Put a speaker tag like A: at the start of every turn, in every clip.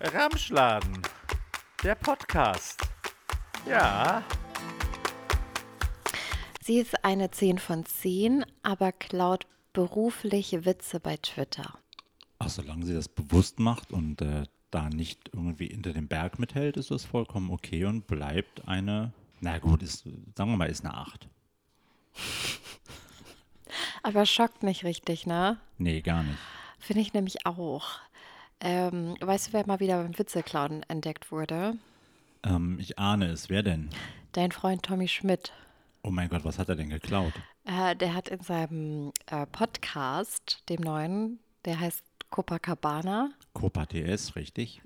A: Ramschladen, der Podcast. Ja.
B: Sie ist eine 10 von 10, aber klaut berufliche Witze bei Twitter.
A: Ach, solange sie das bewusst macht und äh, da nicht irgendwie hinter dem Berg mithält, ist das vollkommen okay und bleibt eine, na gut, ist, sagen wir mal, ist eine 8.
B: Aber schockt nicht richtig, ne?
A: Nee, gar nicht.
B: Finde ich nämlich auch. Ähm, weißt du, wer mal wieder beim Witzeklauen entdeckt wurde?
A: Ähm, ich ahne es. Wer denn?
B: Dein Freund Tommy Schmidt.
A: Oh mein Gott, was hat er denn geklaut?
B: Äh, der hat in seinem äh, Podcast, dem neuen, der heißt Copacabana.
A: Copa TS, richtig?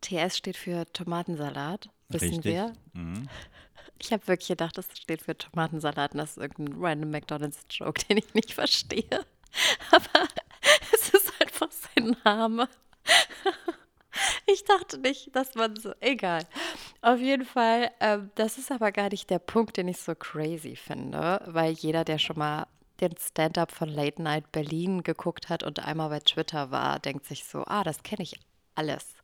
B: TS steht für Tomatensalat, wissen
A: richtig.
B: wir.
A: Mhm.
B: Ich habe wirklich gedacht, das steht für Tomatensalat und das ist irgendein random McDonalds-Joke, den ich nicht verstehe. Aber es ist einfach sein Name. Ich dachte nicht, dass man so. Egal. Auf jeden Fall, ähm, das ist aber gar nicht der Punkt, den ich so crazy finde, weil jeder, der schon mal den Stand-up von Late Night Berlin geguckt hat und einmal bei Twitter war, denkt sich so: Ah, das kenne ich alles.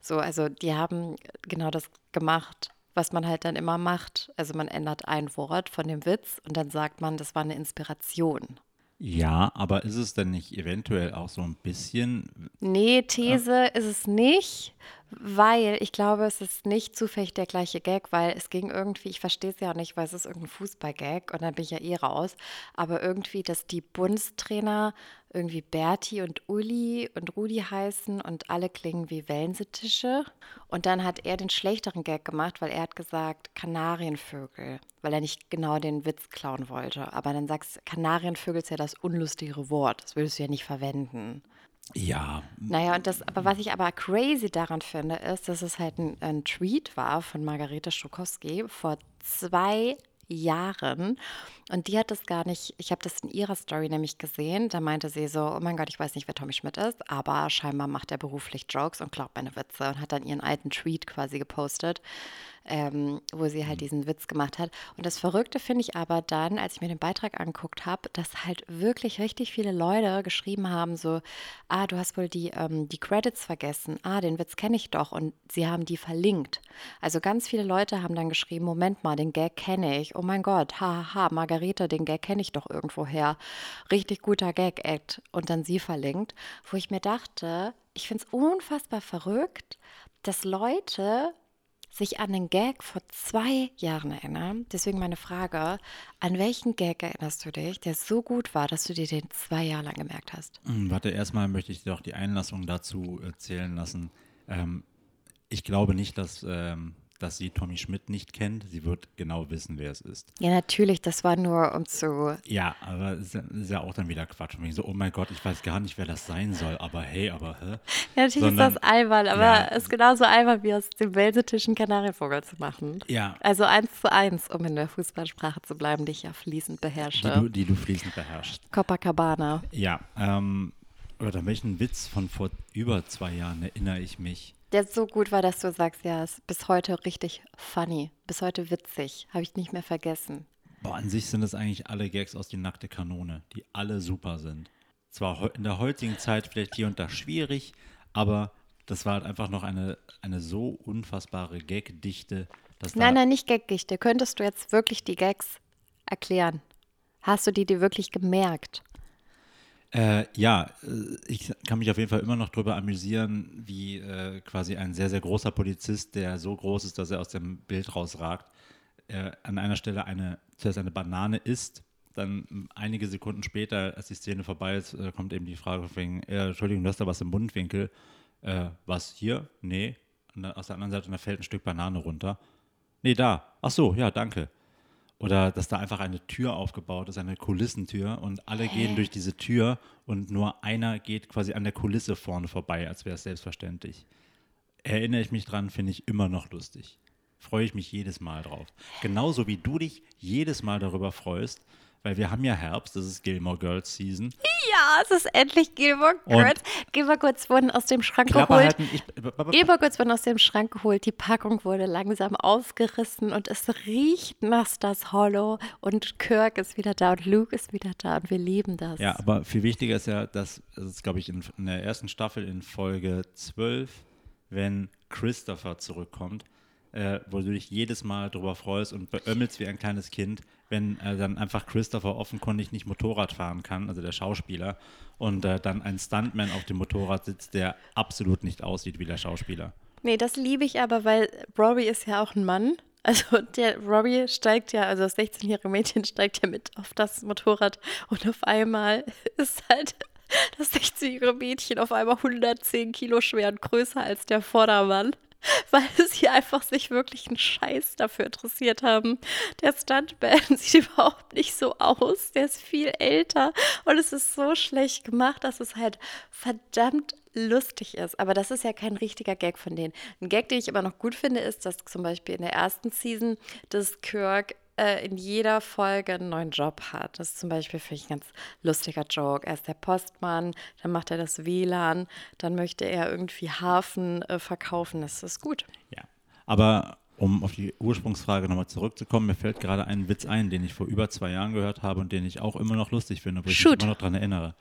B: So, also die haben genau das gemacht, was man halt dann immer macht. Also man ändert ein Wort von dem Witz und dann sagt man, das war eine Inspiration.
A: Ja, aber ist es denn nicht eventuell auch so ein bisschen.
B: Nee, These ist es nicht, weil ich glaube, es ist nicht zufällig der gleiche Gag, weil es ging irgendwie, ich verstehe es ja nicht, weil es ist irgendein Fußballgag und dann bin ich ja eh raus, aber irgendwie, dass die Bundestrainer irgendwie Berti und Uli und Rudi heißen und alle klingen wie Wellensittiche und dann hat er den schlechteren Gag gemacht, weil er hat gesagt Kanarienvögel, weil er nicht genau den Witz klauen wollte, aber dann sagst du, Kanarienvögel ist ja das unlustigere Wort, das würdest du ja nicht verwenden.
A: Ja,
B: Naja, und das, aber was ich aber crazy daran finde, ist, dass es halt ein, ein Tweet war von Margarete Stokowski vor zwei Jahren. Und die hat das gar nicht, ich habe das in ihrer Story nämlich gesehen. Da meinte sie so, oh mein Gott, ich weiß nicht, wer Tommy Schmidt ist, aber scheinbar macht er beruflich Jokes und glaubt meine Witze und hat dann ihren alten Tweet quasi gepostet, ähm, wo sie halt diesen Witz gemacht hat. Und das Verrückte finde ich aber dann, als ich mir den Beitrag angeguckt habe, dass halt wirklich richtig viele Leute geschrieben haben, so, ah, du hast wohl die, ähm, die Credits vergessen, ah, den Witz kenne ich doch und sie haben die verlinkt. Also ganz viele Leute haben dann geschrieben, Moment mal, den Gag kenne ich, oh mein Gott, hahaha, ha, ha, Margarete, den Gag kenne ich doch irgendwoher. Richtig guter Gag-Act und dann sie verlinkt, wo ich mir dachte, ich finde es unfassbar verrückt, dass Leute sich an den Gag vor zwei Jahren erinnern. Deswegen meine Frage, an welchen Gag erinnerst du dich, der so gut war, dass du dir den zwei Jahre lang gemerkt hast?
A: Hm, Warte, erstmal möchte ich dir doch die Einlassung dazu erzählen lassen. Ähm, ich glaube nicht, dass, ähm, dass sie Tommy Schmidt nicht kennt. Sie wird genau wissen, wer es ist.
B: Ja, natürlich, das war nur um zu.
A: Ja, aber es ist ja- auch dann wieder Quatsch. Und ich so, oh mein Gott, ich weiß gar nicht, wer das sein soll. Aber hey, aber hä?
B: Ja, natürlich
A: Sondern-
B: ist das albern, aber
A: Ja.
B: es ist genauso albern wie aus dem Welsitischen Kanarienvogel zu machen.
A: Ja,
B: Also eins zu eins, um in der Fußballsprache zu bleiben, die ich ja fließend
A: die
B: beherrsche.
A: du, die du fließend beherrschst.
B: Copacabana.
A: Ja, ähm, oder an welchen Witz von vor über zwei Jahren erinnere ich mich?
B: Der so gut war, dass du sagst, ja, ist bis heute richtig funny, bis heute witzig. Habe ich nicht mehr vergessen.
A: Boah, an sich sind es eigentlich alle Gags aus die nackte Kanone, die alle super sind. Zwar in der heutigen Zeit vielleicht hier und da schwierig, aber das war halt einfach noch eine, eine so unfassbare Gagdichte,
B: Nein, nein, nicht Gagdichte. Könntest du jetzt wirklich die Gags erklären? Hast du die dir wirklich gemerkt?
A: Äh, ja, äh, ich kann mich auf jeden Fall immer noch darüber amüsieren, wie äh, quasi ein sehr, sehr großer Polizist, der so groß ist, dass er aus dem Bild rausragt, äh, an einer Stelle eine, zuerst eine Banane isst. Dann einige Sekunden später, als die Szene vorbei ist, äh, kommt eben die Frage wegen, äh, Entschuldigung, du hast da was im Mundwinkel. Was hier? Nee. Und aus der anderen Seite, da fällt ein Stück Banane runter. Nee, da. Ach so, ja, danke. Oder dass da einfach eine Tür aufgebaut ist, eine Kulissentür und alle gehen durch diese Tür und nur einer geht quasi an der Kulisse vorne vorbei, als wäre es selbstverständlich. Erinnere ich mich dran, finde ich immer noch lustig. Freue ich mich jedes Mal drauf. Genauso wie du dich jedes Mal darüber freust, weil wir haben ja Herbst, das ist Gilmore Girls Season.
B: Ja, es ist endlich Gilmore Girls. Gilmore Girls wurden aus dem Schrank geholt.
A: halten. Ich,
B: Gilmore Girls wurden aus dem Schrank geholt. Die Packung wurde langsam aufgerissen und es riecht nach Stars Hollow. Und Kirk ist wieder da und Luke ist wieder da und wir lieben das.
A: Ja, aber viel wichtiger ist ja, dass, das ist, glaube ich, in, in der ersten Staffel in Folge 12 wenn Christopher zurückkommt, äh, wo du dich jedes Mal drüber freust und beömmelst wie ein kleines Kind, wenn äh, dann einfach Christopher offenkundig nicht Motorrad fahren kann, also der Schauspieler, und äh, dann ein Stuntman auf dem Motorrad sitzt, der absolut nicht aussieht wie der Schauspieler.
B: Nee, das liebe ich aber, weil Robbie ist ja auch ein Mann. Also der Robbie steigt ja, also das 16-jährige Mädchen steigt ja mit auf das Motorrad und auf einmal ist halt das 16-jährige Mädchen auf einmal 110 Kilo schwer und größer als der Vordermann. weil sie einfach sich wirklich einen Scheiß dafür interessiert haben. Der Stuntman sieht überhaupt nicht so aus. Der ist viel älter und es ist so schlecht gemacht, dass es halt verdammt lustig ist. Aber das ist ja kein richtiger Gag von denen. Ein Gag, den ich aber noch gut finde, ist, dass zum Beispiel in der ersten Season das Kirk äh, in jeder Folge einen neuen Job hat. Das ist zum Beispiel, finde ich, ein ganz lustiger Joke. Er ist der Postmann, dann macht er das WLAN, dann möchte er irgendwie Hafen äh, verkaufen. Das ist gut.
A: Ja, aber um auf die Ursprungsfrage nochmal zurückzukommen, mir fällt gerade ein Witz ein, den ich vor über zwei Jahren gehört habe und den ich auch immer noch lustig finde, wo ich mich immer noch daran erinnere.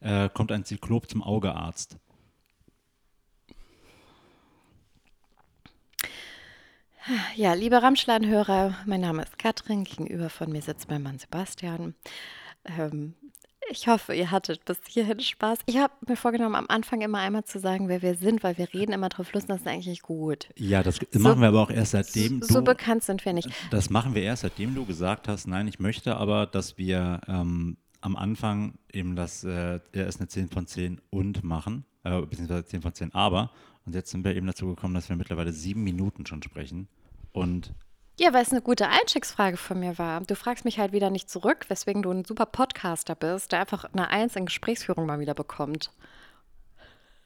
A: Äh, kommt ein Zyklop zum Augearzt.
B: Ja, liebe Ramschlan-Hörer, mein Name ist Katrin, gegenüber von mir sitzt mein Mann Sebastian. Ähm, ich hoffe, ihr hattet bis hierhin Spaß. Ich habe mir vorgenommen, am Anfang immer einmal zu sagen, wer wir sind, weil wir reden immer drauf los und das ist eigentlich gut.
A: Ja, das so, machen wir aber auch erst seitdem
B: so, du. So bekannt sind wir nicht.
A: Das machen wir erst seitdem du gesagt hast, nein, ich möchte aber, dass wir ähm, am Anfang eben das äh, erst eine 10 von 10 und machen, äh, beziehungsweise 10 von 10 aber. Und jetzt sind wir eben dazu gekommen, dass wir mittlerweile sieben Minuten schon sprechen. Und
B: ja, weil es eine gute Einstiegsfrage von mir war. Du fragst mich halt wieder nicht zurück, weswegen du ein super Podcaster bist, der einfach eine Eins in Gesprächsführung mal wieder bekommt.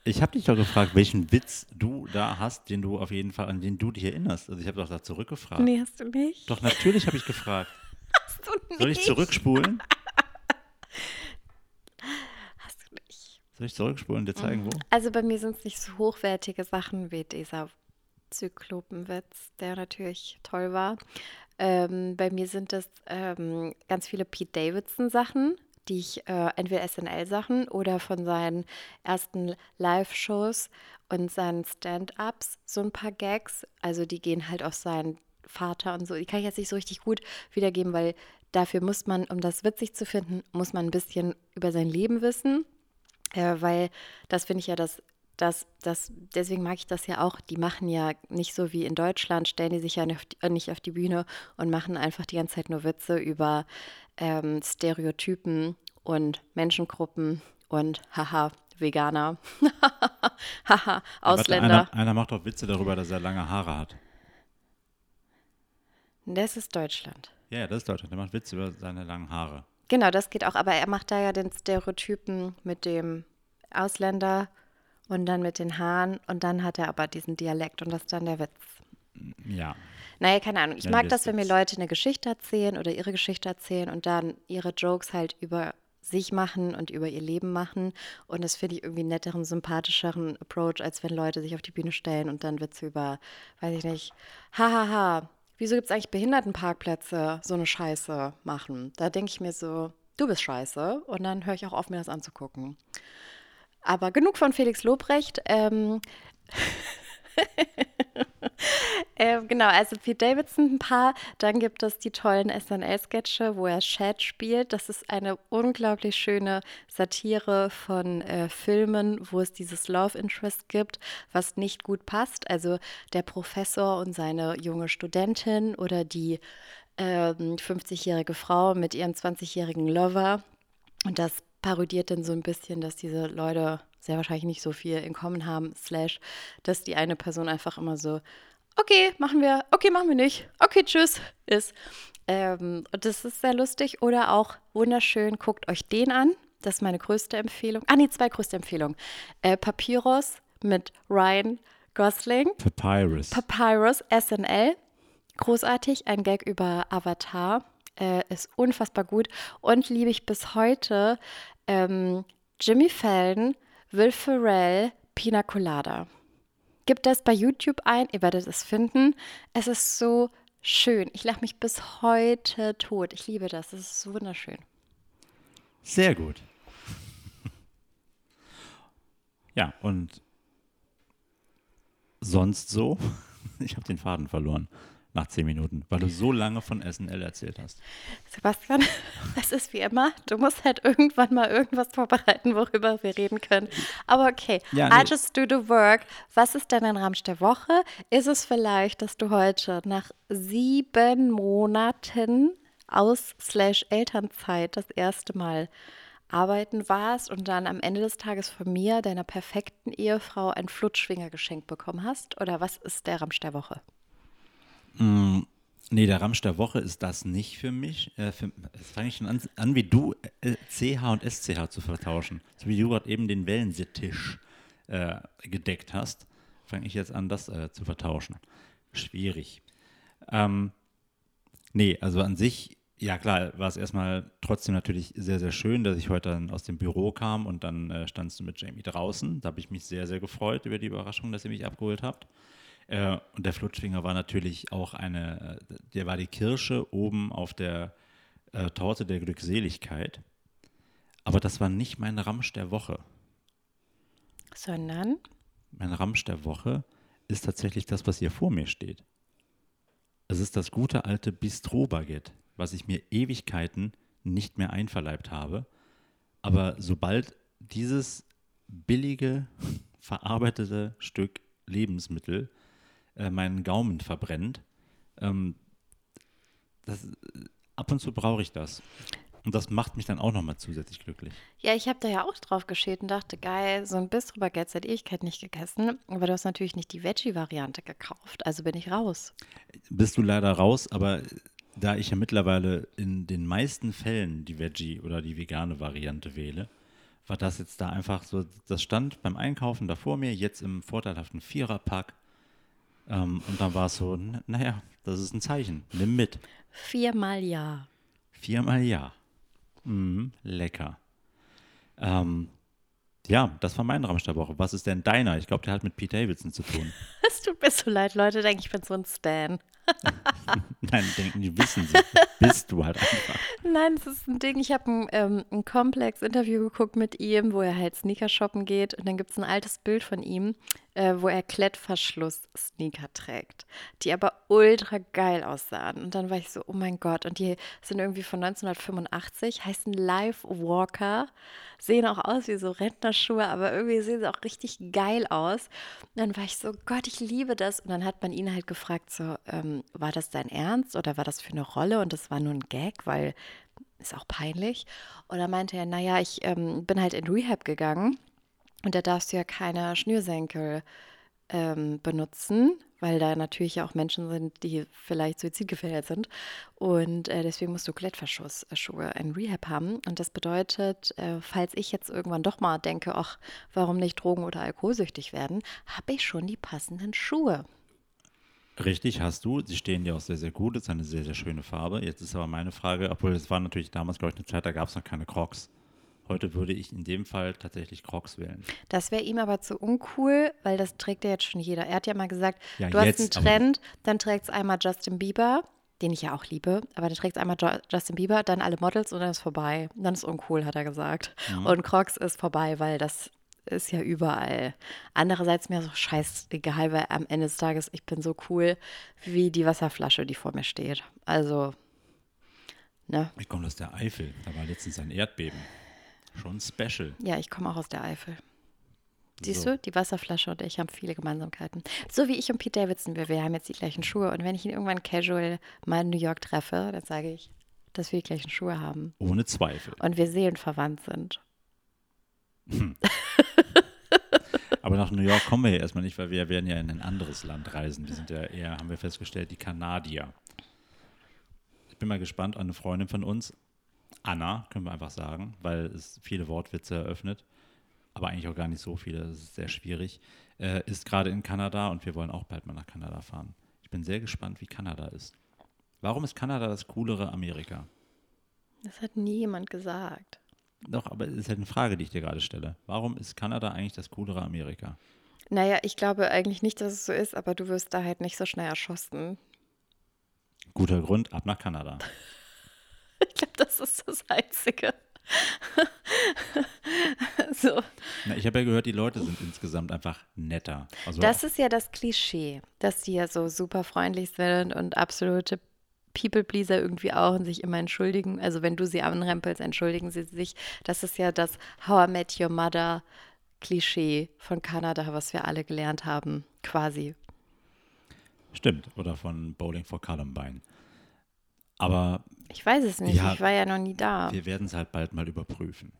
A: Ich habe dich doch gefragt, welchen Witz du da hast, den du auf jeden Fall, an den du dich erinnerst. Also ich habe doch da zurückgefragt.
B: Nee, hast du nicht?
A: Doch, natürlich habe ich gefragt. Hast du nicht? Soll ich zurückspulen? Soll ich zurückspulen und dir zeigen, wo?
B: Also bei mir sind es nicht so hochwertige Sachen wie dieser Zyklopenwitz, der natürlich toll war. Ähm, bei mir sind es ähm, ganz viele Pete Davidson-Sachen, die ich äh, entweder SNL-Sachen oder von seinen ersten Live-Shows und seinen Stand-ups so ein paar Gags. Also die gehen halt auf seinen Vater und so. Die kann ich jetzt nicht so richtig gut wiedergeben, weil dafür muss man, um das witzig zu finden, muss man ein bisschen über sein Leben wissen. Äh, weil das finde ich ja das, das, das, deswegen mag ich das ja auch. Die machen ja nicht so wie in Deutschland, stellen die sich ja nicht auf die Bühne und machen einfach die ganze Zeit nur Witze über ähm, Stereotypen und Menschengruppen und haha, Veganer. haha, Ausländer.
A: Warte, einer, einer macht auch Witze darüber, dass er lange Haare hat.
B: Das ist Deutschland.
A: Ja, das ist Deutschland. Der macht Witze über seine langen Haare.
B: Genau, das geht auch. Aber er macht da ja den Stereotypen mit dem Ausländer und dann mit den Haaren und dann hat er aber diesen Dialekt und das ist dann der Witz.
A: Ja.
B: Naja, keine Ahnung. Ich ja, mag das, wenn mir Leute eine Geschichte erzählen oder ihre Geschichte erzählen und dann ihre Jokes halt über sich machen und über ihr Leben machen. Und das finde ich irgendwie einen netteren, sympathischeren Approach, als wenn Leute sich auf die Bühne stellen und dann Witze über, weiß ich nicht, hahaha, wieso gibt es eigentlich Behindertenparkplätze, so eine Scheiße machen? Da denke ich mir so, du bist scheiße. Und dann höre ich auch auf, mir das anzugucken. Aber genug von Felix Lobrecht. Ähm äh, genau, also Pete Davidson ein paar. Dann gibt es die tollen SNL-Sketche, wo er Chad spielt. Das ist eine unglaublich schöne Satire von äh, Filmen, wo es dieses Love Interest gibt, was nicht gut passt. Also der Professor und seine junge Studentin oder die äh, 50-jährige Frau mit ihrem 20-jährigen Lover. Und das parodiert dann so ein bisschen, dass diese Leute sehr wahrscheinlich nicht so viel in Common haben, slash, dass die eine Person einfach immer so, okay, machen wir, okay, machen wir nicht, okay, tschüss, ist. Ähm, und das ist sehr lustig oder auch wunderschön, guckt euch den an. Das ist meine größte Empfehlung. Ah, nee, zwei größte Empfehlungen. Äh, Papyrus mit Ryan Gosling.
A: Papyrus.
B: Papyrus, SNL. Großartig, ein Gag über Avatar. Äh, ist unfassbar gut und liebe ich bis heute ähm, Jimmy Fallon, Will Ferrell, Pina Colada. Gebt das bei YouTube ein, ihr werdet es finden. Es ist so schön. Ich lache mich bis heute tot. Ich liebe das. Es ist so wunderschön.
A: Sehr gut. Ja, und sonst so? Ich habe den Faden verloren nach zehn Minuten, weil du so lange von SNL erzählt hast.
B: Sebastian, es ist wie immer, du musst halt irgendwann mal irgendwas vorbereiten, worüber wir reden können. Aber okay,
A: Ja,
B: I
A: nee.
B: just do the work. Was ist denn ein Ramsch der Woche? Ist es vielleicht, dass du heute nach sieben Monaten aus slash Elternzeit das erste Mal arbeiten warst und dann am Ende des Tages von mir, deiner perfekten Ehefrau, ein Flutschfinger geschenkt bekommen hast? Oder was ist der Ramsch der Woche?
A: Nee, der Ramsch der Woche ist das nicht für mich. Äh, jetzt fange ich schon an, an wie du äh, CH und SCH zu vertauschen. So wie du gerade eben den Wellensittich äh, gedeckt hast, fange ich jetzt an, das äh, zu vertauschen. Schwierig. Ähm, nee, also an sich, ja klar, war es erstmal trotzdem natürlich sehr, sehr schön, dass ich heute dann aus dem Büro kam und dann äh, standst du mit Jamie draußen. Da habe ich mich sehr, sehr gefreut über die Überraschung, dass ihr mich abgeholt habt. Äh, und der Flutschfinger war natürlich auch eine, äh, der war die Kirsche oben auf der äh, Torte der Glückseligkeit. Aber das war nicht mein Ramsch der Woche.
B: Sondern
A: Mein Ramsch der Woche ist tatsächlich das, was hier vor mir steht. Es ist das gute alte Bistro-Baguette, was ich mir Ewigkeiten nicht mehr einverleibt habe. Aber sobald dieses billige, verarbeitete Stück Lebensmittel äh, meinen Gaumen verbrennt, ähm, das, ab und zu brauche ich das. Und das macht mich dann auch nochmal zusätzlich glücklich.
B: Ja, ich habe da ja auch drauf geschielt und dachte, geil, so ein Bistro-Baguette seit Ewigkeit nicht gegessen. Aber du hast natürlich nicht die Veggie-Variante gekauft. Also bin ich raus.
A: bist du leider raus, aber da ich ja mittlerweile in den meisten Fällen die Veggie oder die vegane Variante wähle, war das jetzt da einfach so, das stand beim Einkaufen da vor mir, jetzt im vorteilhaften Viererpack. Ähm, und dann war es so, naja, das ist ein Zeichen, nimm mit.
B: Viermal ja.
A: Viermal ja. Mhm, lecker. Ähm, ja, das war mein Ramsch der Woche. Was ist denn deiner? Ich glaube, der hat mit Pete Davidson zu tun.
B: Es tut mir so leid, Leute denken, ich bin so ein Stan.
A: Nein, denken die, wissen sie. Bist du halt einfach.
B: Nein, es ist ein Ding. Ich habe ein, ähm, ein Komplex-Interview geguckt mit ihm, wo er halt Sneaker shoppen geht. Und dann gibt es ein altes Bild von ihm, äh, wo er Klettverschluss-Sneaker trägt, die aber ultra geil aussahen. Und dann war ich so, oh mein Gott. Und die sind irgendwie von 1985, heißen Live Walker, sehen auch aus wie so Rentnerschuhe, aber irgendwie sehen sie auch richtig geil aus. Und dann war ich so, Gott, ich liebe das. Und dann hat man ihn halt gefragt, so, ähm, war das dein Ernst oder war das für eine Rolle? Und das war nur ein Gag, weil ist auch peinlich. Dann meinte er, naja, ich ähm, bin halt in Rehab gegangen und da darfst du ja keine Schnürsenkel ähm, benutzen, weil da natürlich auch Menschen sind, die vielleicht suizidgefährdet sind. Und äh, deswegen musst du Klettverschlussschuhe in Rehab haben. Und das bedeutet, äh, falls ich jetzt irgendwann doch mal denke, ach, warum nicht drogen- oder alkoholsüchtig werden, habe ich schon die passenden Schuhe.
A: Richtig, hast du. Sie stehen dir auch sehr, sehr gut. Das ist eine sehr, sehr schöne Farbe. Jetzt ist aber meine Frage, obwohl es war natürlich damals, glaube ich, eine Zeit, da gab es noch keine Crocs. Heute würde ich in dem Fall tatsächlich Crocs wählen.
B: Das wäre ihm aber zu uncool, weil das trägt ja jetzt schon jeder. Er hat ja mal gesagt,
A: Ja,
B: du hast
A: jetzt,
B: einen
A: aber-
B: Trend, dann trägt es einmal Justin Bieber, den ich ja auch liebe, aber dann trägt es einmal Justin Bieber, dann alle Models und dann ist vorbei. Dann ist uncool, hat er gesagt.
A: Mhm.
B: Und Crocs ist vorbei, weil das ist ja überall. Andererseits mir so scheißegal, weil am Ende des Tages, ich bin so cool wie die Wasserflasche, die vor mir steht. Also, ne?
A: Ich komme aus der Eifel. Da war letztens ein Erdbeben. Schon special.
B: Ja, ich komme auch aus der Eifel. Siehst
A: So.
B: du, die Wasserflasche und ich haben viele Gemeinsamkeiten. So wie ich und Pete Davidson, wir, wir haben jetzt die gleichen Schuhe. Und wenn ich ihn irgendwann casual mal in New York treffe, dann sage ich, dass wir die gleichen Schuhe haben.
A: Ohne Zweifel.
B: Und wir seelenverwandt sind.
A: Aber nach New York kommen wir ja erstmal nicht, weil wir werden ja in ein anderes Land reisen. Wir sind ja eher, haben wir festgestellt, die Kanadier. Ich bin mal gespannt, eine Freundin von uns, Anna, können wir einfach sagen, weil es viele Wortwitze eröffnet, aber eigentlich auch gar nicht so viele, das ist sehr schwierig, äh, ist gerade in Kanada und wir wollen auch bald mal nach Kanada fahren. Ich bin sehr gespannt, wie Kanada ist. Warum ist Kanada das coolere Amerika?
B: Das hat nie jemand gesagt.
A: Doch, aber es ist halt eine Frage, die ich dir gerade stelle. Warum ist Kanada eigentlich das coolere Amerika?
B: Naja, ich glaube eigentlich nicht, dass es so ist, aber du wirst da halt nicht so schnell erschossen.
A: Guter Grund, ab nach Kanada.
B: Ich glaube, das ist das Einzige. so.
A: Na, ich habe ja gehört, die Leute sind insgesamt einfach netter. Also
B: Das ist ja das Klischee, dass die ja so super freundlich sind und absolute People-Pleaser irgendwie auch und sich immer entschuldigen. Also wenn du sie anrempelst, entschuldigen sie sich. Das ist ja das How I Met Your Mother Klischee von Kanada, was wir alle gelernt haben, quasi.
A: stimmt. Oder von Bowling for Columbine. Aber
B: Ich weiß es nicht,
A: Ja,
B: ich war ja noch nie da.
A: wir werden es halt bald mal überprüfen.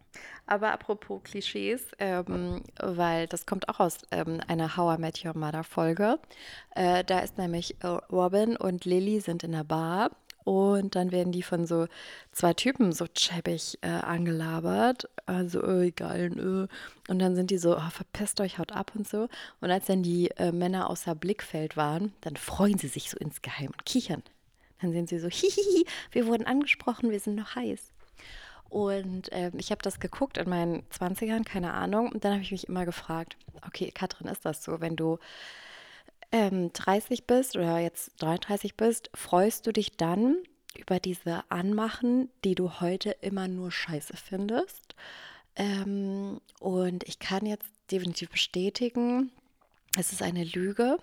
B: Aber apropos Klischees, ähm, weil das kommt auch aus ähm, einer How I Met Your Mother Folge. Äh, da ist nämlich äh, Robin und Lily sind in der Bar und dann werden die von so zwei Typen so schäbig äh, angelabert. Also, äh, egal. Äh. Und dann sind die so, oh, verpisst euch, haut ab und so. Und als dann die äh, Männer außer Blickfeld waren, dann freuen sie sich so insgeheim und kichern. Dann sind sie so, hihihi, wir wurden angesprochen, wir sind noch heiß. Und ähm, ich habe das geguckt in meinen 20ern, keine Ahnung. Und dann habe ich mich immer gefragt, okay, Katrin, ist das so, wenn du ähm, 30 bist oder jetzt 33 bist, freust du dich dann über diese Anmachen, die du heute immer nur scheiße findest? Ähm, und ich kann jetzt definitiv bestätigen, es ist eine Lüge.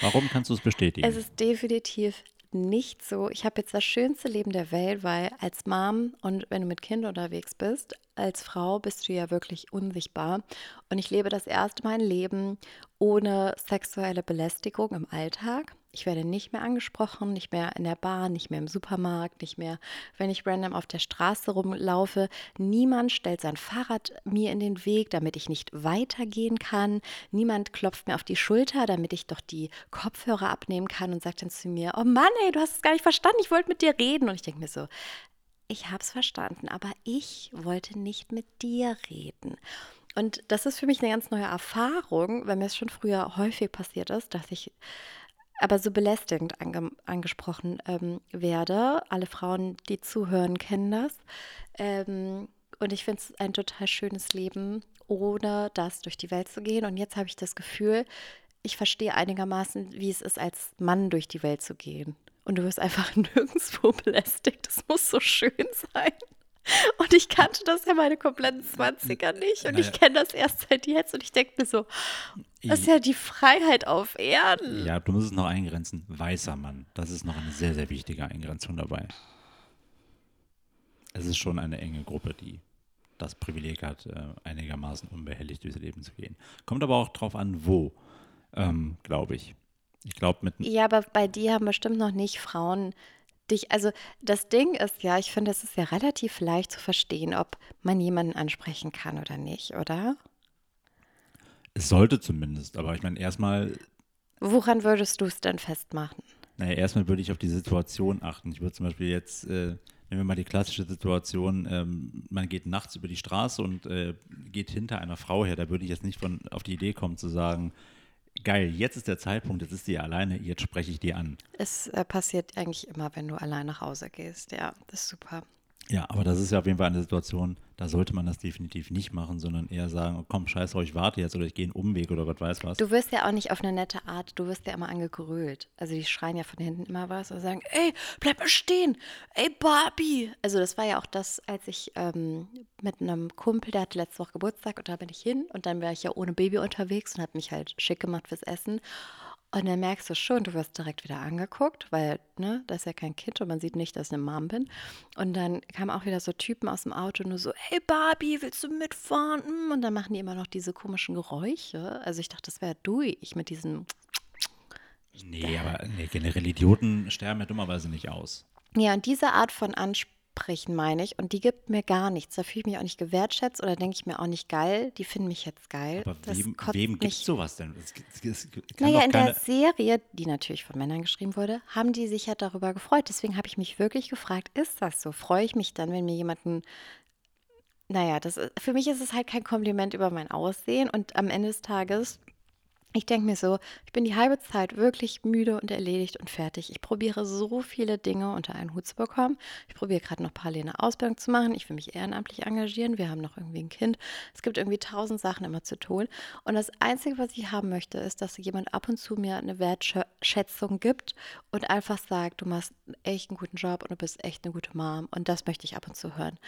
A: Warum kannst du es bestätigen?
B: Es ist definitiv nicht so. Ich habe jetzt das schönste Leben der Welt, weil als Mom und wenn du mit Kind unterwegs bist, als Frau bist du ja wirklich unsichtbar. Und ich lebe das erste Mal ein Leben ohne sexuelle Belästigung im Alltag. Ich werde nicht mehr angesprochen, nicht mehr in der Bahn, nicht mehr im Supermarkt, nicht mehr, wenn ich random auf der Straße rumlaufe. Niemand stellt sein Fahrrad mir in den Weg, damit ich nicht weitergehen kann. Niemand klopft mir auf die Schulter, damit ich doch die Kopfhörer abnehmen kann und sagt dann zu mir, oh Mann, ey, du hast es gar nicht verstanden, ich wollte mit dir reden. Und ich denke mir so, ich habe es verstanden, aber ich wollte nicht mit dir reden. Und das ist für mich eine ganz neue Erfahrung, weil mir es schon früher häufig passiert ist, dass ich aber so belästigend ange angesprochen ähm, werde. Alle Frauen, die zuhören, kennen das. Ähm, und ich finde es ein total schönes Leben, ohne das durch die Welt zu gehen. Und jetzt habe ich das Gefühl, ich verstehe einigermaßen, wie es ist, als Mann durch die Welt zu gehen. Und du wirst einfach nirgendwo belästigt. Das muss so schön sein. Und ich kannte das ja meine kompletten 20er nicht. Und ich
A: Naja.
B: kenne das erst seit jetzt. Und ich denke mir so, das ist ja die Freiheit auf Erden.
A: Ja, du musst es noch eingrenzen. Weißer Mann. Das ist noch eine sehr, sehr wichtige Eingrenzung dabei. Es ist schon eine enge Gruppe, die das Privileg hat, äh, einigermaßen unbehelligt durchs Leben zu gehen. Kommt aber auch drauf an, wo, ähm, glaube ich. Ich glaube, mit
B: Ja, aber bei dir haben bestimmt noch nicht Frauen dich. Also das Ding ist ja, ich finde, es ist ja relativ leicht zu verstehen, ob man jemanden ansprechen kann oder nicht, oder?
A: es sollte zumindest, aber ich meine, erstmal,
B: Woran würdest du es denn festmachen?
A: naja, erstmal würde ich auf die Situation achten. Ich würde zum Beispiel jetzt, äh, nehmen wir mal die klassische Situation, ähm, man geht nachts über die Straße und äh, geht hinter einer Frau her. Da würde ich jetzt nicht von auf die Idee kommen zu sagen, geil, jetzt ist der Zeitpunkt, jetzt ist die alleine, jetzt spreche ich die an.
B: Es äh, passiert eigentlich immer, wenn du allein nach Hause gehst. Ja, das ist super.
A: Ja, aber das ist ja auf jeden Fall eine Situation, da sollte man das definitiv nicht machen, sondern eher sagen, oh, komm, scheiß drauf, ich warte jetzt oder ich gehe einen Umweg oder Gott weiß was.
B: Du wirst ja auch nicht auf eine nette Art, du wirst ja immer angegrölt. Also die schreien ja von hinten immer was und sagen, ey, bleib mal stehen, ey Barbie. Also das war ja auch das, als ich ähm, mit einem Kumpel, der hatte letzte Woche Geburtstag und da bin ich hin und dann war ich ja ohne Baby unterwegs und habe mich halt schick gemacht fürs Essen. Und dann merkst du schon, du wirst direkt wieder angeguckt, weil, ne, da ist ja kein Kind und man sieht nicht, dass ich eine Mom bin. Und dann kamen auch wieder so Typen aus dem Auto nur so, hey Barbie, willst du mitfahren? Mm, Und dann machen die immer noch diese komischen Geräusche. Also ich dachte, das wäre du, ich mit diesem,
A: nee, aber nee, generell Idioten sterben ja dummerweise nicht aus.
B: ja, und diese Art von Ansprechen meine ich, und die gibt mir gar nichts. Da fühle ich mich auch nicht gewertschätzt oder denke ich mir auch nicht geil. Die finden mich jetzt geil.
A: Aber
B: Das
A: wem, wem gibt es sowas denn? Es kann
B: Naja, in der Serie, die natürlich von Männern geschrieben wurde, haben die sich ja darüber gefreut. Deswegen habe ich mich wirklich gefragt, ist das so? Freue ich mich dann, wenn mir jemanden. Naja, das ist, für mich ist es halt kein Kompliment über mein Aussehen und am Ende des Tages Ich denke mir so, ich bin die halbe Zeit wirklich müde und erledigt und fertig. Ich probiere so viele Dinge unter einen Hut zu bekommen. Ich probiere gerade noch parallel eine Ausbildung zu machen. Ich will mich ehrenamtlich engagieren. Wir haben noch irgendwie ein Kind. Es gibt irgendwie tausend Sachen immer zu tun. Und das Einzige, was ich haben möchte, ist, dass jemand ab und zu mir eine Wertschätzung gibt und einfach sagt, du machst echt einen guten Job und du bist echt eine gute Mom. Und das möchte ich ab und zu hören.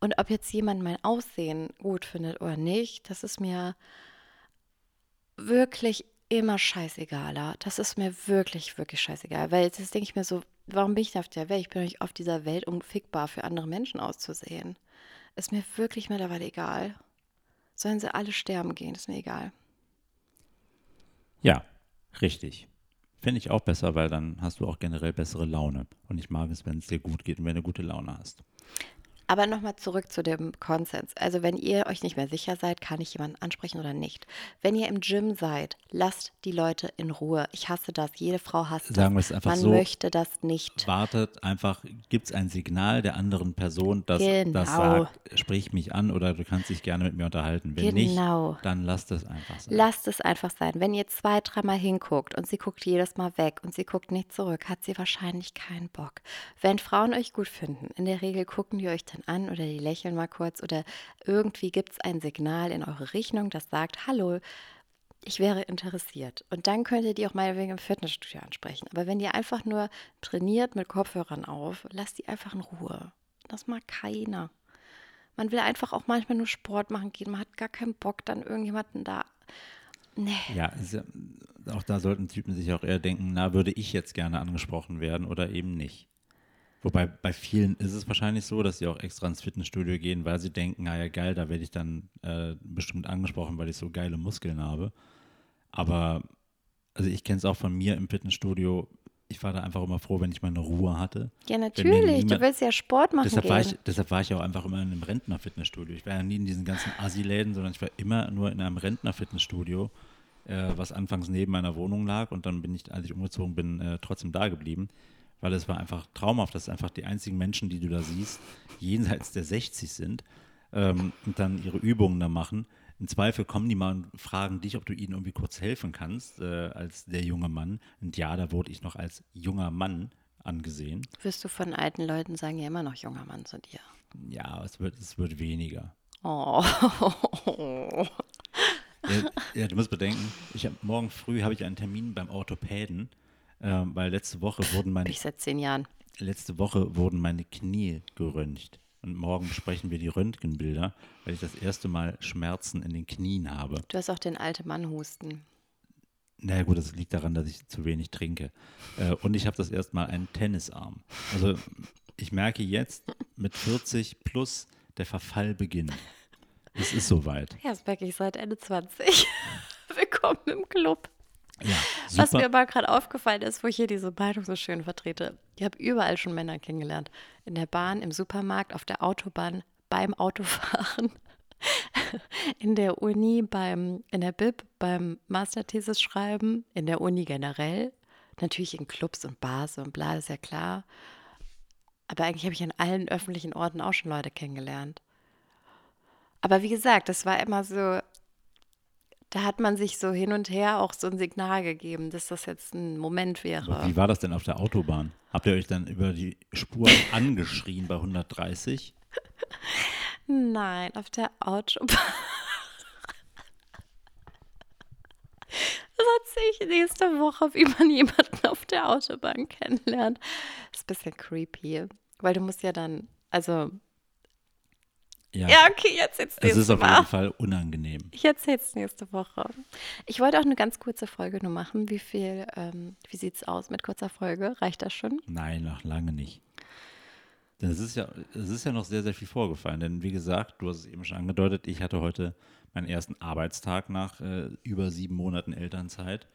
B: Und ob jetzt jemand mein Aussehen gut findet oder nicht, das ist mir wirklich immer scheißegaler. Das ist mir wirklich, wirklich scheißegal. Weil jetzt denke ich mir so, warum bin ich auf der Welt? Ich bin nicht auf dieser Welt, um fickbar für andere Menschen auszusehen. Ist mir wirklich mittlerweile egal. Sollen sie alle sterben gehen, ist mir egal.
A: Ja, richtig. Finde ich auch besser, weil dann hast du auch generell bessere Laune. Und ich mag es, wenn es dir gut geht und wenn du gute Laune hast.
B: Aber nochmal zurück zu dem Konsens. Also wenn ihr euch nicht mehr sicher seid, kann ich jemanden ansprechen oder nicht. Wenn ihr im Gym seid, lasst die Leute in Ruhe. Ich hasse das. Jede Frau hasst
A: Sagen
B: das.
A: wir es einfach
B: Man
A: so.
B: möchte das nicht.
A: Wartet einfach, gibt es ein Signal der anderen Person, dass das
B: Genau.
A: sagt, sprich mich an oder du kannst dich gerne mit mir unterhalten. Wenn
B: Genau.
A: nicht, dann lasst es einfach sein.
B: Lasst es einfach sein. Wenn ihr zwei, dreimal hinguckt und sie guckt jedes Mal weg und sie guckt nicht zurück, hat sie wahrscheinlich keinen Bock. Wenn Frauen euch gut finden, in der Regel gucken die euch dann an oder die lächeln mal kurz oder irgendwie gibt es ein Signal in eure Richtung, das sagt, hallo, ich wäre interessiert. Und dann könnt ihr die auch meinetwegen im Fitnessstudio ansprechen. Aber wenn ihr einfach nur trainiert mit Kopfhörern auf, lasst die einfach in Ruhe. Das mag keiner. Man will einfach auch manchmal nur Sport machen gehen. Man hat gar keinen Bock, dann irgendjemanden da. Nee.
A: Ja, ja, auch da sollten Typen sich auch eher denken, na, würde ich jetzt gerne angesprochen werden oder eben nicht. Wobei bei vielen ist es wahrscheinlich so, dass sie auch extra ins Fitnessstudio gehen, weil sie denken, naja, geil, da werde ich dann äh, bestimmt angesprochen, weil ich so geile Muskeln habe. Aber, also ich kenne es auch von mir im Fitnessstudio. Ich war da einfach immer froh, wenn ich meine Ruhe hatte.
B: Ja, natürlich. Du
A: niemand-
B: willst ja Sport machen
A: Deshalb
B: gehen.
A: war, ich, deshalb war ich auch einfach immer in einem Rentner-Fitnessstudio. Ich war ja nie in diesen ganzen Assi-Läden, sondern ich war immer nur in einem Rentner-Fitnessstudio, äh, was anfangs neben meiner Wohnung lag. Und dann bin ich, als ich umgezogen bin, äh, trotzdem da geblieben, weil es war einfach traumhaft. Das sind einfach die einzigen Menschen, die du da siehst, jenseits der 60 sind ähm, und dann ihre Übungen da machen. Im Zweifel kommen die mal und fragen dich, ob du ihnen irgendwie kurz helfen kannst, äh, als der junge Mann. Und ja, da wurde ich noch als junger Mann angesehen.
B: Wirst du von alten Leuten sagen, ja immer noch junger Mann zu dir.
A: Ja, es wird, es wird weniger.
B: Oh.
A: Ja, ja, du musst bedenken, ich hab, morgen früh habe ich einen Termin beim Orthopäden, ähm, weil letzte Woche wurden meine
B: Ich seit zehn Jahren.
A: letzte Woche wurden meine Knie geröntgt. Und morgen besprechen wir die Röntgenbilder, weil ich das erste Mal Schmerzen in den Knien habe.
B: Du hast auch den alten Mann Husten.
A: Na ja, gut, das liegt daran, dass ich zu wenig trinke. Äh, und ich habe das erste Mal einen Tennisarm. Also ich merke jetzt mit 40 plus der Verfall beginnt. Es ist soweit.
B: Ja, das merke ich seit Ende 20. Willkommen im Club.
A: Ja,
B: Was mir aber gerade aufgefallen ist, wo ich hier diese Meinung so schön vertrete. Ich habe überall schon Männer kennengelernt. In der Bahn, im Supermarkt, auf der Autobahn, beim Autofahren, in der Uni, beim, in der Bib, beim Masterthesis schreiben, in der Uni generell. Natürlich in Clubs und Bars und bla, ist ja klar. Aber eigentlich habe ich an allen öffentlichen Orten auch schon Leute kennengelernt. Aber wie gesagt, das war immer so, da hat man sich so hin und her auch so ein Signal gegeben, dass das jetzt ein Moment wäre.
A: Wie war das denn auf der Autobahn? Habt ihr euch dann über die Spur angeschrien bei 130?
B: Nein, auf der Autobahn. Das erzähle ich nächste Woche, wie man jemanden auf der Autobahn kennenlernt. Das ist ein bisschen creepy, weil du musst ja dann, also,
A: Ja,
B: ja, okay, jetzt jetzt
A: es
B: nächste
A: ist auf
B: Mal.
A: jeden Fall unangenehm.
B: Ich erzähle es nächste Woche. Ich wollte auch eine ganz kurze Folge nur machen. Wie viel, ähm, wie sieht's aus mit kurzer Folge? Reicht das schon?
A: Nein, noch lange nicht. Denn es ist ja, es ist ja noch sehr, sehr viel vorgefallen. Denn wie gesagt, du hast es eben schon angedeutet, ich hatte heute meinen ersten Arbeitstag nach äh, über sieben Monaten Elternzeit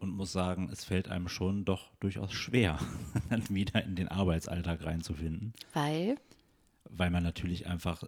A: und muss sagen, es fällt einem schon doch durchaus schwer, dann wieder in den Arbeitsalltag reinzufinden,
B: Weil,
A: weil man natürlich einfach äh,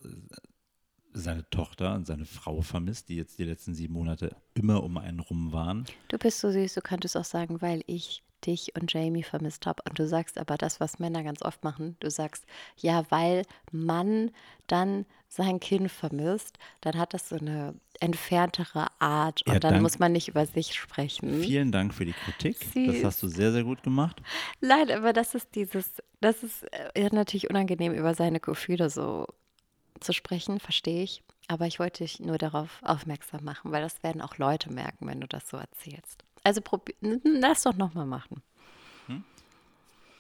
A: seine Tochter und seine Frau vermisst, die jetzt die letzten sieben Monate immer um einen rum waren.
B: du bist so süß, du könntest auch sagen, weil ich dich und Jamie vermisst habe. Und du sagst aber das, was Männer ganz oft machen. Du sagst, ja, weil man dann sein Kind vermisst, dann hat das so eine entferntere Art und
A: Ja,
B: dann muss man nicht über sich sprechen.
A: Vielen Dank für die Kritik. Das
B: Süß.
A: hast du sehr, sehr gut gemacht.
B: Nein, aber das ist dieses, das ist äh, natürlich unangenehm, über seine Gefühle so zu sprechen, verstehe ich. Aber ich wollte dich nur darauf aufmerksam machen, weil das werden auch Leute merken, wenn du das so erzählst. Also probier, lass doch nochmal machen.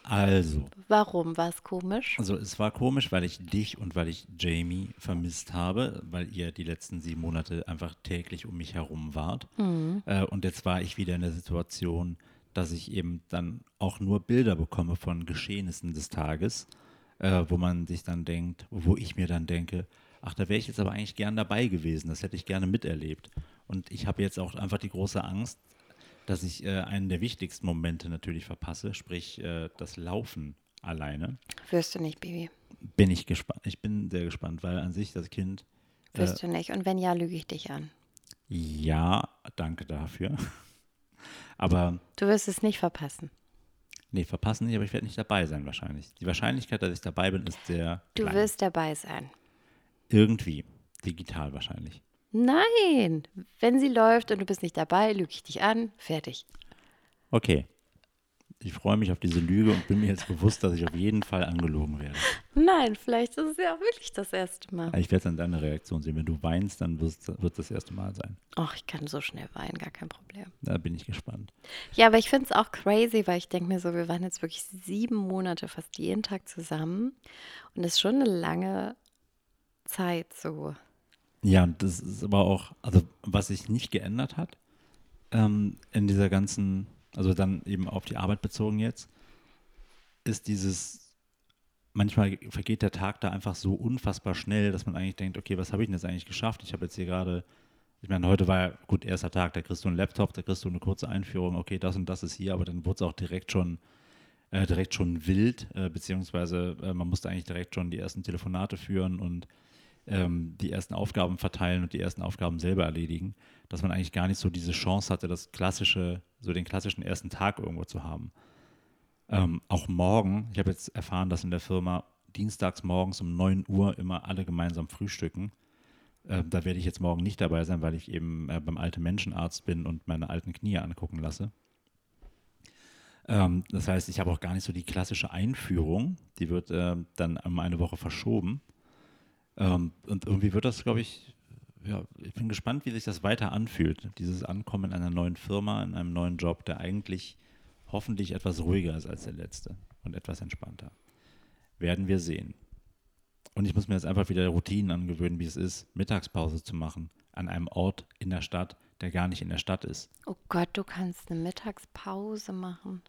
A: Also,
B: Warum war es komisch?
A: also es war komisch, weil ich dich und weil ich Jamie vermisst habe, weil ihr die letzten sieben Monate einfach täglich um mich herum wart. Äh, und jetzt war ich wieder in der Situation, dass ich eben dann auch nur Bilder bekomme von Geschehnissen des Tages, äh, wo man sich dann denkt, wo ich mir dann denke, ach, da wäre ich jetzt aber eigentlich gern dabei gewesen, das hätte ich gerne miterlebt. Und ich habe jetzt auch einfach die große Angst, dass ich äh, einen der wichtigsten Momente natürlich verpasse, sprich äh, das Laufen alleine.
B: Wirst du nicht, Baby.
A: Bin ich gespannt. Ich bin sehr gespannt, weil an sich das Kind,
B: Wirst du nicht. Und wenn ja, lüge ich dich an.
A: ja, danke dafür. Aber
B: Du wirst es nicht verpassen.
A: nee, verpassen nicht, aber ich werde nicht dabei sein wahrscheinlich. Die Wahrscheinlichkeit, dass ich dabei bin, ist sehr
B: Du
A: klein.
B: wirst dabei sein.
A: Irgendwie. Digital wahrscheinlich.
B: Nein, wenn sie läuft und du bist nicht dabei, lüge ich dich an. Fertig.
A: Okay. Ich freue mich auf diese Lüge und bin mir jetzt bewusst, dass ich auf jeden Fall angelogen werde.
B: Nein, vielleicht ist es ja auch wirklich das erste Mal.
A: Ich werde dann deine Reaktion sehen. Wenn du weinst, dann wird das erste Mal sein.
B: Ach, ich kann so schnell weinen, gar kein Problem.
A: Da bin ich gespannt.
B: Ja, aber ich finde es auch crazy, weil ich denke mir so, wir waren jetzt wirklich sieben Monate fast jeden Tag zusammen. Und das ist schon eine lange Zeit so.
A: Ja, und das ist aber auch, also was sich nicht geändert hat, ähm, in dieser ganzen, also dann eben auf die Arbeit bezogen jetzt, ist dieses, manchmal vergeht der Tag da einfach so unfassbar schnell, dass man eigentlich denkt, okay, was habe ich denn jetzt eigentlich geschafft? Ich habe jetzt hier gerade, ich meine, heute war ja gut erster Tag, da kriegst du einen Laptop, da kriegst du eine kurze Einführung, okay, das und das ist hier, aber dann wurde es auch direkt schon äh, direkt schon wild, äh, beziehungsweise äh, man musste eigentlich direkt schon die ersten Telefonate führen und ähm, die ersten Aufgaben verteilen und die ersten Aufgaben selber erledigen, dass man eigentlich gar nicht so diese Chance hatte, das klassische, so den klassischen ersten Tag irgendwo zu haben. Ähm, auch morgen, ich habe jetzt erfahren, dass in der Firma dienstags morgens um 9 Uhr immer alle gemeinsam frühstücken. Ähm, da werde ich jetzt morgen nicht dabei sein, weil ich eben äh, beim alten Menschenarzt bin und meine alten Knie angucken lasse. Ähm, das heißt, ich habe auch gar nicht so die klassische Einführung. Die wird ähm, dann um eine Woche verschoben. Ähm, und irgendwie wird das, glaube ich, ja, ich bin gespannt, wie sich das weiter anfühlt. Dieses Ankommen in einer neuen Firma, in einem neuen Job, der eigentlich hoffentlich etwas ruhiger ist als der letzte und etwas entspannter. Werden wir sehen. Und ich muss mir jetzt einfach wieder Routinen angewöhnen, wie es ist, Mittagspause zu machen an einem Ort in der Stadt, der gar nicht in der Stadt ist.
B: Oh Gott, du kannst eine Mittagspause machen.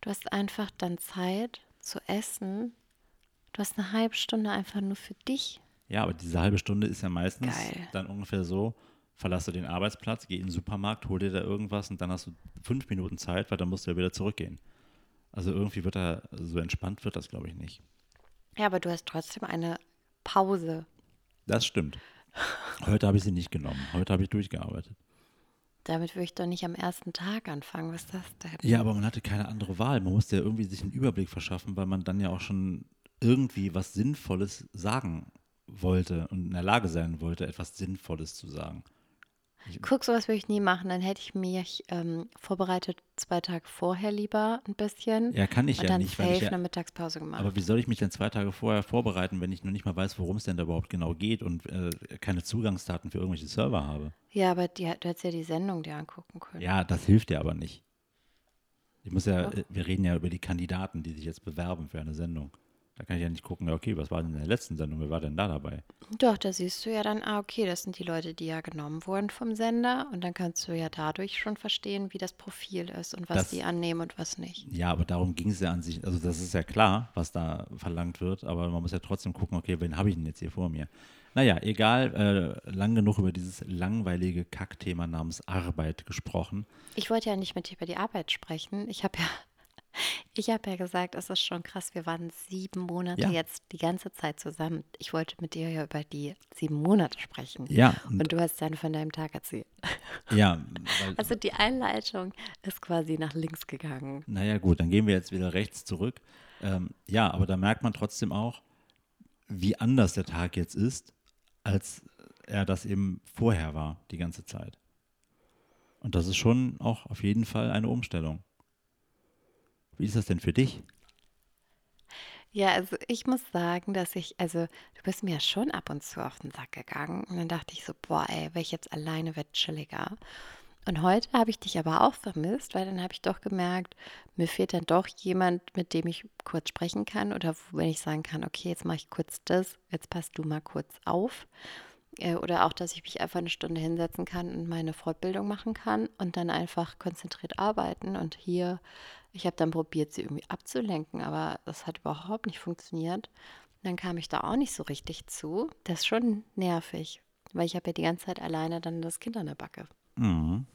B: Du hast einfach dann Zeit zu essen. Du hast eine halbe Stunde einfach nur für dich.
A: Ja, aber diese halbe Stunde ist ja meistens
B: Geil.
A: dann ungefähr so, verlasse den Arbeitsplatz, geh in den Supermarkt, hol dir da irgendwas und dann hast du fünf Minuten Zeit, weil dann musst du ja wieder zurückgehen. Also irgendwie wird da, so entspannt wird das, glaube ich, nicht.
B: Ja, aber du hast trotzdem eine Pause.
A: Das stimmt. Heute habe ich sie nicht genommen. Heute habe ich durchgearbeitet.
B: Damit würde ich doch nicht am ersten Tag anfangen. Was ist das denn?
A: Ja, aber man hatte keine andere Wahl. Man musste ja irgendwie sich einen Überblick verschaffen, weil man dann ja auch schon irgendwie was Sinnvolles sagen wollte und in der Lage sein wollte, etwas Sinnvolles zu sagen.
B: Guck, sowas würde ich nie machen. Dann hätte ich mich ähm, vorbereitet zwei Tage vorher lieber ein bisschen.
A: Ja, kann ich
B: und
A: ja
B: dann
A: nicht, weil ich ja,
B: eine Mittagspause gemacht.
A: Aber wie soll ich mich denn zwei Tage vorher vorbereiten, wenn ich noch nicht mal weiß, worum es denn da überhaupt genau geht und äh, keine Zugangsdaten für irgendwelche Server habe?
B: ja, aber die, du hättest ja die Sendung dir angucken können.
A: Ja, das hilft dir aber nicht. Ich muss ja, äh, wir reden ja über die Kandidaten, die sich jetzt bewerben für eine Sendung. Da kann ich ja nicht gucken, ja, okay, was war denn in der letzten Sendung, wer war denn da dabei?
B: Doch, da siehst du ja dann, ah, okay, das sind die Leute, die ja genommen wurden vom Sender. Und dann kannst du ja dadurch schon verstehen, wie das Profil ist und was
A: Das-
B: die annehmen und was nicht.
A: Ja, aber darum ging es ja an sich. Also das ist ja klar, was da verlangt wird, aber man muss ja trotzdem gucken, okay, wen habe ich denn jetzt hier vor mir? Naja, egal, äh, lang genug über dieses langweilige Kackthema namens Arbeit gesprochen.
B: Ich wollte ja nicht mit dir über die Arbeit sprechen. Ich habe ja Ich habe ja gesagt, es ist schon krass, wir waren sieben Monate
A: Ja.
B: jetzt die ganze Zeit zusammen. Ich wollte mit dir ja über die sieben Monate sprechen.
A: Ja, und,
B: Und du hast dann von deinem Tag erzählt.
A: ja,
B: Also die Einleitung ist quasi nach links gegangen.
A: naja gut, dann gehen wir jetzt wieder rechts zurück. Ähm, ja, aber da merkt man trotzdem auch, wie anders der Tag jetzt ist, als er das eben vorher war, die ganze Zeit. Und das ist schon auch auf jeden Fall eine Umstellung. Wie ist das denn für dich?
B: Ja, also ich muss sagen, dass ich, also du bist mir ja schon ab und zu auf den Sack gegangen. Und dann dachte ich so, boah, ey, wäre ich jetzt alleine, wird chilliger. Und heute habe ich dich aber auch vermisst, weil dann habe ich doch gemerkt, mir fehlt dann doch jemand, mit dem ich kurz sprechen kann oder wenn ich sagen kann, okay, jetzt mache ich kurz das, jetzt passt du mal kurz auf. Äh, Oder auch, dass ich mich einfach eine Stunde hinsetzen kann und meine Fortbildung machen kann und dann einfach konzentriert arbeiten. Und hier, ich habe dann probiert, sie irgendwie abzulenken, aber das hat überhaupt nicht funktioniert. Dann kam ich da auch nicht so richtig zu. Das ist schon nervig, weil ich habe ja die ganze Zeit alleine dann das Kind an der Backe.
A: Mhm.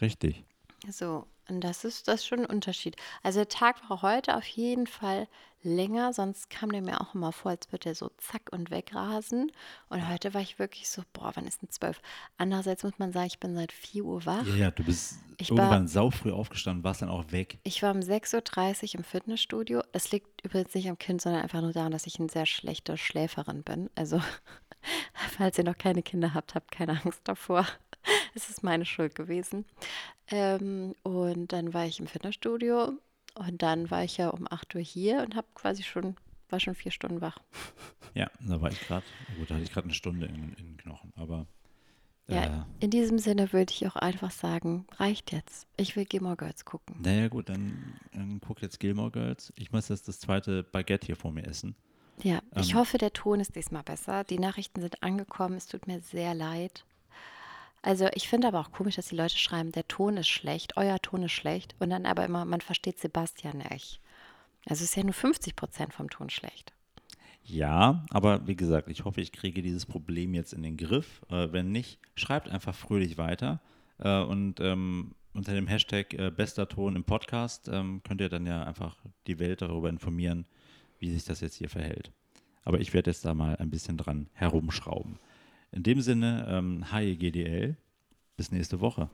A: Richtig.
B: So, und das ist das ist schon ein Unterschied. Also der Tag war heute auf jeden Fall länger, sonst kam der mir auch immer vor, als würde er so zack und wegrasen. Und heute war ich wirklich so, boah, wann ist denn zwölf? Andererseits muss man sagen, ich bin seit 4 Uhr wach.
A: Ja, ja, du bist
B: Ich war-
A: irgendwann saufrüh aufgestanden, warst dann auch weg.
B: Ich war um 6.30 Uhr im Fitnessstudio. Das liegt übrigens nicht am Kind, sondern einfach nur daran, dass ich eine sehr schlechte Schläferin bin. Also, falls ihr noch keine Kinder habt, habt keine Angst davor. Es ist meine Schuld gewesen. Ähm, und dann war ich im Fitnessstudio und dann war ich ja um 8 Uhr hier und habe quasi schon, war schon vier Stunden wach.
A: Ja, da war ich gerade, gut, da hatte ich gerade eine Stunde in, in den Knochen, aber
B: Ja,
A: äh,
B: in diesem Sinne würde ich auch einfach sagen, reicht jetzt. Ich will Gilmore Girls gucken.
A: naja gut, dann, dann guck jetzt Gilmore Girls. Ich muss jetzt das zweite Baguette hier vor mir essen.
B: Ja, ich
A: Ähm.
B: hoffe, der Ton ist diesmal besser. Die Nachrichten sind angekommen. Es tut mir sehr leid. Also ich finde aber auch komisch, dass die Leute schreiben, der Ton ist schlecht, euer Ton ist schlecht und dann aber immer, man versteht Sebastian nicht. Also es ist ja nur 50 Prozent vom Ton schlecht.
A: Ja, aber wie gesagt, ich hoffe, ich kriege dieses Problem jetzt in den Griff. Äh, wenn nicht, schreibt einfach fröhlich weiter. Äh, und ähm, unter dem Hashtag äh, bester Ton im Podcast ähm, könnt ihr dann ja einfach die Welt darüber informieren, wie sich das jetzt hier verhält. Aber ich werde jetzt da mal ein bisschen dran herumschrauben. In dem Sinne, ähm, hi GDL, bis nächste Woche.